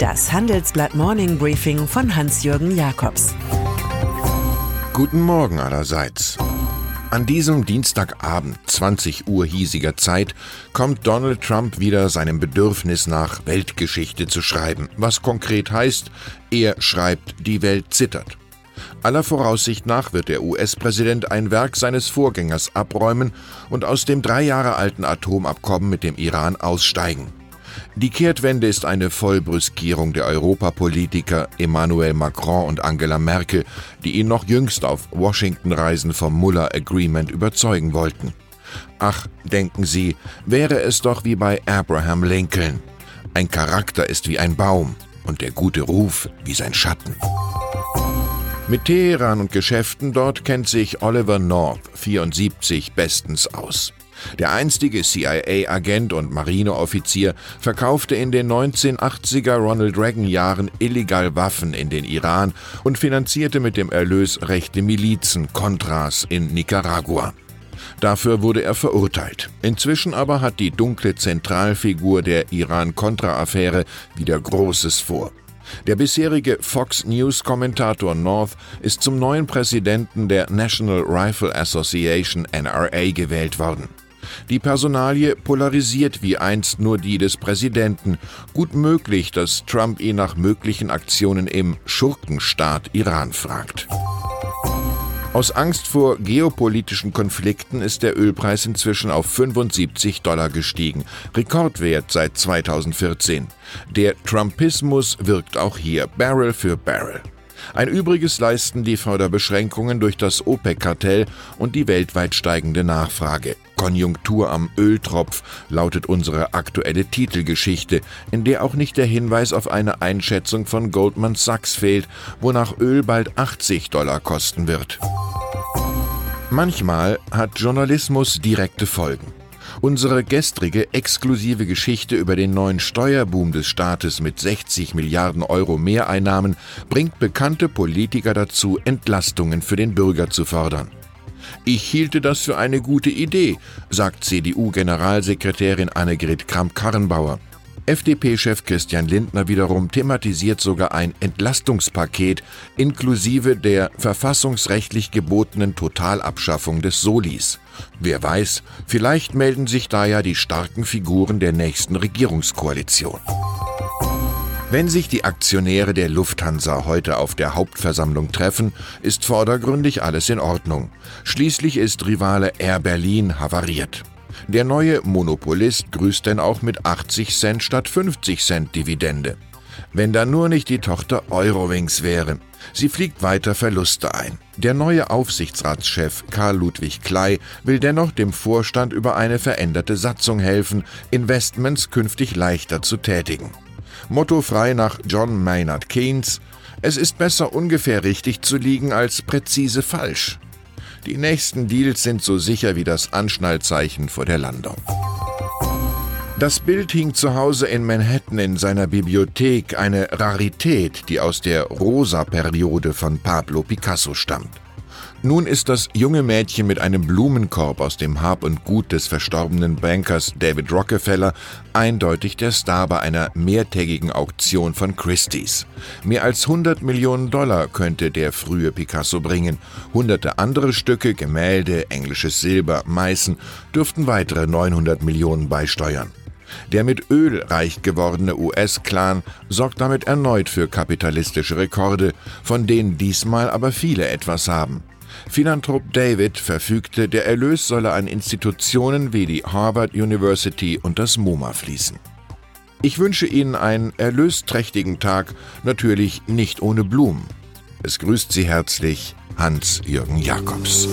Das Handelsblatt Morning Briefing von Hans-Jürgen Jakobs. Guten Morgen allerseits. An diesem Dienstagabend, 20 Uhr hiesiger Zeit, kommt Donald Trump wieder seinem Bedürfnis nach, Weltgeschichte zu schreiben, was konkret heißt, er schreibt, die Welt zittert. Aller Voraussicht nach wird der US-Präsident ein Werk seines Vorgängers abräumen und aus dem drei Jahre alten Atomabkommen mit dem Iran aussteigen. Die Kehrtwende ist eine Vollbrüskierung der Europapolitiker Emmanuel Macron und Angela Merkel, die ihn noch jüngst auf Washington-Reisen vom Muller Agreement überzeugen wollten. Ach, denken Sie, wäre es doch wie bei Abraham Lincoln. Ein Charakter ist wie ein Baum und der gute Ruf wie sein Schatten. Mit Teheran und Geschäften dort kennt sich Oliver North, 74, bestens aus. Der einstige CIA-Agent und Marineoffizier verkaufte in den 1980er Ronald Reagan-Jahren illegal Waffen in den Iran und finanzierte mit dem Erlös rechte Milizen, Contras in Nicaragua. Dafür wurde er verurteilt. Inzwischen aber hat die dunkle Zentralfigur der Iran-Contra-Affäre wieder Großes vor. Der bisherige Fox News-Kommentator North ist zum neuen Präsidenten der National Rifle Association NRA gewählt worden. Die Personalie polarisiert wie einst nur die des Präsidenten. Gut möglich, dass Trump ihn nach möglichen Aktionen im Schurkenstaat Iran fragt. Aus Angst vor geopolitischen Konflikten ist der Ölpreis inzwischen auf 75 Dollar gestiegen, Rekordwert seit 2014. Der Trumpismus wirkt auch hier Barrel für Barrel. Ein Übriges leisten die Förderbeschränkungen durch das OPEC-Kartell und die weltweit steigende Nachfrage. Konjunktur am Öltropf lautet unsere aktuelle Titelgeschichte, in der auch nicht der Hinweis auf eine Einschätzung von Goldman Sachs fehlt, wonach Öl bald 80 Dollar kosten wird. Manchmal hat Journalismus direkte Folgen. Unsere gestrige exklusive Geschichte über den neuen Steuerboom des Staates mit 60 Milliarden Euro Mehreinnahmen bringt bekannte Politiker dazu, Entlastungen für den Bürger zu fordern. Ich hielte das für eine gute Idee, sagt CDU-Generalsekretärin Annegret Kramp-Karrenbauer. FDP-Chef Christian Lindner wiederum thematisiert sogar ein Entlastungspaket inklusive der verfassungsrechtlich gebotenen Totalabschaffung des Solis. Wer weiß, vielleicht melden sich da ja die starken Figuren der nächsten Regierungskoalition. Wenn sich die Aktionäre der Lufthansa heute auf der Hauptversammlung treffen, ist vordergründig alles in Ordnung. Schließlich ist Rivale Air Berlin havariert. Der neue Monopolist grüßt denn auch mit 80 Cent statt 50 Cent Dividende. Wenn da nur nicht die Tochter Eurowings wäre. Sie fliegt weiter Verluste ein. Der neue Aufsichtsratschef Karl Ludwig Klei will dennoch dem Vorstand über eine veränderte Satzung helfen, Investments künftig leichter zu tätigen. Motto frei nach John Maynard Keynes, es ist besser ungefähr richtig zu liegen als präzise falsch. Die nächsten Deals sind so sicher wie das Anschnallzeichen vor der Landung. Das Bild hing zu Hause in Manhattan in seiner Bibliothek, eine Rarität, die aus der Rosa-Periode von Pablo Picasso stammt. Nun ist das junge Mädchen mit einem Blumenkorb aus dem Hab und Gut des verstorbenen Bankers David Rockefeller eindeutig der Star bei einer mehrtägigen Auktion von Christie's. Mehr als 100 Millionen Dollar könnte der frühe Picasso bringen. Hunderte andere Stücke, Gemälde, englisches Silber, Meißen dürften weitere 900 Millionen beisteuern. Der mit Öl reich gewordene US-Clan sorgt damit erneut für kapitalistische Rekorde, von denen diesmal aber viele etwas haben. Philanthrop David verfügte, der Erlös solle an Institutionen wie die Harvard University und das MoMA fließen. Ich wünsche Ihnen einen erlösträchtigen Tag, natürlich nicht ohne Blumen. Es grüßt Sie herzlich Hans-Jürgen Jakobs.